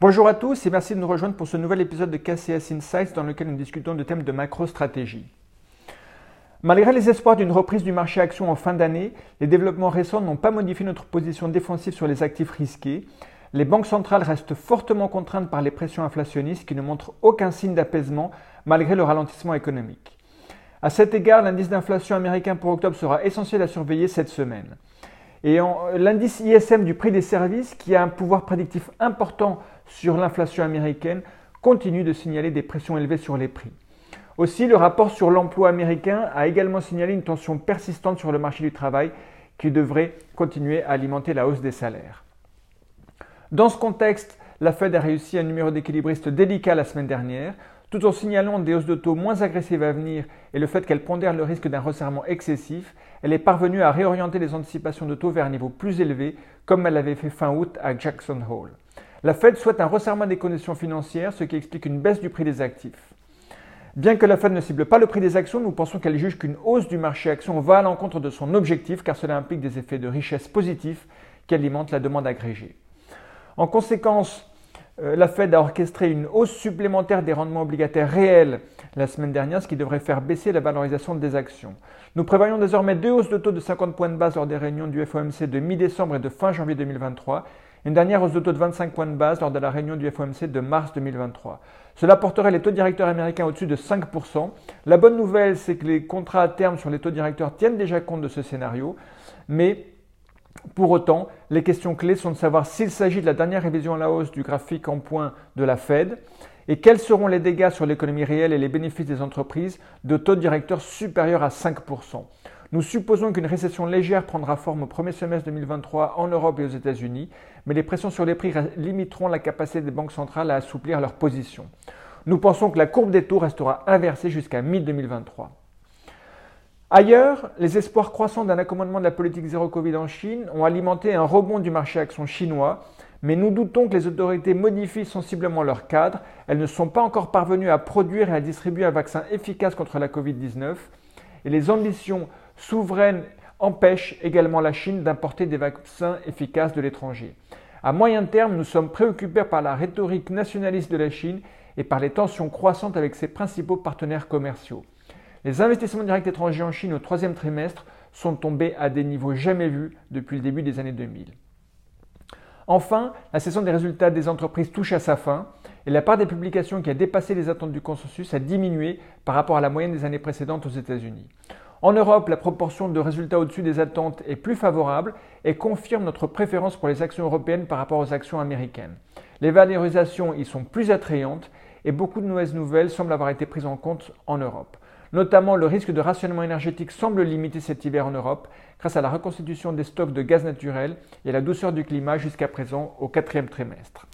Bonjour à tous et merci de nous rejoindre pour ce nouvel épisode de KCS Insights dans lequel nous discutons de thèmes de macro-stratégie. Malgré les espoirs d'une reprise du marché action en fin d'année, les développements récents n'ont pas modifié notre position défensive sur les actifs risqués. Les banques centrales restent fortement contraintes par les pressions inflationnistes qui ne montrent aucun signe d'apaisement malgré le ralentissement économique. À cet égard, l'indice d'inflation américain pour octobre sera essentiel à surveiller cette semaine. Et l'indice ISM du prix des services, qui a un pouvoir prédictif important sur l'inflation américaine, continue de signaler des pressions élevées sur les prix. Aussi, le rapport sur l'emploi américain a également signalé une tension persistante sur le marché du travail qui devrait continuer à alimenter la hausse des salaires. Dans ce contexte, la Fed a réussi un numéro d'équilibriste délicat la semaine dernière, tout en signalant des hausses de taux moins agressives à venir et le fait qu'elle pondère le risque d'un resserrement excessif, elle est parvenue à réorienter les anticipations de taux vers un niveau plus élevé, comme elle l'avait fait fin août à Jackson Hole. La Fed souhaite un resserrement des conditions financières, ce qui explique une baisse du prix des actifs. Bien que la Fed ne cible pas le prix des actions, nous pensons qu'elle juge qu'une hausse du marché actions va à l'encontre de son objectif, car cela implique des effets de richesse positifs qui alimentent la demande agrégée. En conséquence, la Fed a orchestré une hausse supplémentaire des rendements obligataires réels la semaine dernière, ce qui devrait faire baisser la valorisation des actions. Nous prévoyons désormais deux hausses de taux de 50 points de base lors des réunions du FOMC de mi-décembre et de fin janvier 2023 une dernière hausse de taux de 25 points de base lors de la réunion du FOMC de mars 2023. Cela porterait les taux directeurs américains au-dessus de 5%. La bonne nouvelle, c'est que les contrats à terme sur les taux directeurs tiennent déjà compte de ce scénario, mais pour autant, les questions clés sont de savoir s'il s'agit de la dernière révision à la hausse du graphique en point de la Fed et quels seront les dégâts sur l'économie réelle et les bénéfices des entreprises de taux directeurs supérieurs à 5%. Nous supposons qu'une récession légère prendra forme au premier semestre 2023 en Europe et aux États-Unis, mais les pressions sur les prix limiteront la capacité des banques centrales à assouplir leur position. Nous pensons que la courbe des taux restera inversée jusqu'à mi-2023. Ailleurs, les espoirs croissants d'un accommodement de la politique zéro Covid en Chine ont alimenté un rebond du marché action chinois, mais nous doutons que les autorités modifient sensiblement leur cadre. Elles ne sont pas encore parvenues à produire et à distribuer un vaccin efficace contre la Covid-19, et les ambitions souveraine empêche également la Chine d'importer des vaccins efficaces de l'étranger. À moyen terme, nous sommes préoccupés par la rhétorique nationaliste de la Chine et par les tensions croissantes avec ses principaux partenaires commerciaux. Les investissements directs étrangers en Chine au troisième trimestre sont tombés à des niveaux jamais vus depuis le début des années 2000. Enfin, la saison des résultats des entreprises touche à sa fin et la part des publications qui a dépassé les attentes du consensus a diminué par rapport à la moyenne des années précédentes aux États-Unis. En Europe, la proportion de résultats au-dessus des attentes est plus favorable et confirme notre préférence pour les actions européennes par rapport aux actions américaines. Les valorisations y sont plus attrayantes et beaucoup de mauvaises nouvelles semblent avoir été prises en compte en Europe. Notamment, le risque de rationnement énergétique semble limité cet hiver en Europe grâce à la reconstitution des stocks de gaz naturel et à la douceur du climat jusqu'à présent au quatrième trimestre.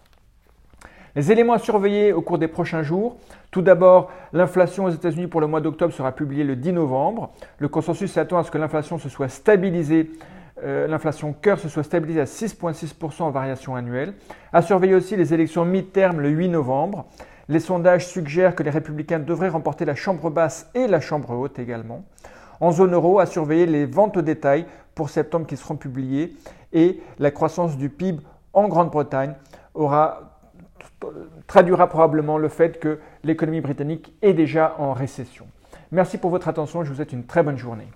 Les éléments à surveiller au cours des prochains jours. Tout d'abord, l'inflation aux États-Unis pour le mois d'octobre sera publiée le 10 novembre. Le consensus s'attend à ce que l'inflation se soit stabilisée euh, l'inflation cœur se soit stabilisée à 6,6% en variation annuelle. À surveiller aussi les élections mi-terme le 8 novembre. Les sondages suggèrent que les républicains devraient remporter la chambre basse et la chambre haute également. En zone euro, à surveiller les ventes au détail pour septembre qui seront publiées et la croissance du PIB en Grande-Bretagne aura traduira probablement le fait que l'économie britannique est déjà en récession. Merci pour votre attention, je vous souhaite une très bonne journée.